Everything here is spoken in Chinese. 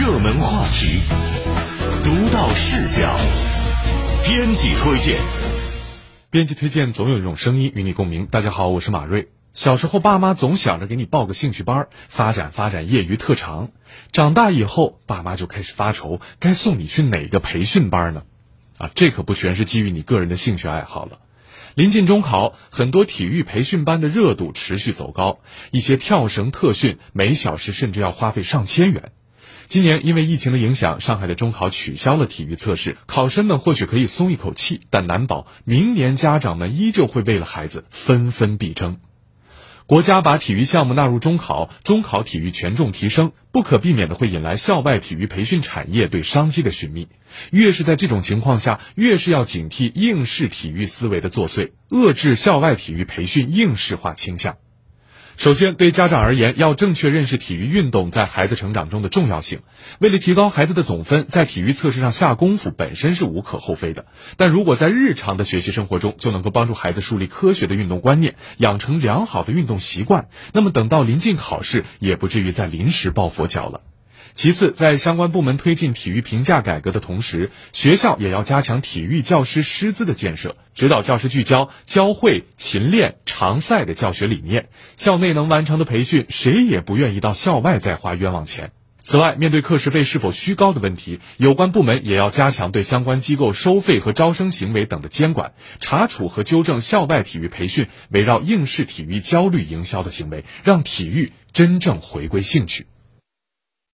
热门话题，独到视角，编辑推荐。编辑推荐总有一种声音与你共鸣。大家好，我是马瑞。小时候，爸妈总想着给你报个兴趣班，发展发展业余特长。长大以后，爸妈就开始发愁，该送你去哪个培训班呢？啊，这可不全是基于你个人的兴趣爱好了。临近中考，很多体育培训班的热度持续走高，一些跳绳特训每小时甚至要花费上千元。今年因为疫情的影响，上海的中考取消了体育测试，考生们或许可以松一口气，但难保明年家长们依旧会为了孩子纷纷必争。国家把体育项目纳入中考，中考体育权重提升，不可避免的会引来校外体育培训产业对商机的寻觅。越是在这种情况下，越是要警惕应试体育思维的作祟，遏制校外体育培训应试化倾向。首先，对家长而言，要正确认识体育运动在孩子成长中的重要性。为了提高孩子的总分，在体育测试上下功夫本身是无可厚非的。但如果在日常的学习生活中就能够帮助孩子树立科学的运动观念，养成良好的运动习惯，那么等到临近考试，也不至于再临时抱佛脚了。其次，在相关部门推进体育评价改革的同时，学校也要加强体育教师师资的建设，指导教师聚焦教会、勤练、常赛的教学理念。校内能完成的培训，谁也不愿意到校外再花冤枉钱。此外，面对课时费是否虚高的问题，有关部门也要加强对相关机构收费和招生行为等的监管，查处和纠正校外体育培训围绕应试体育焦虑营销的行为，让体育真正回归兴趣。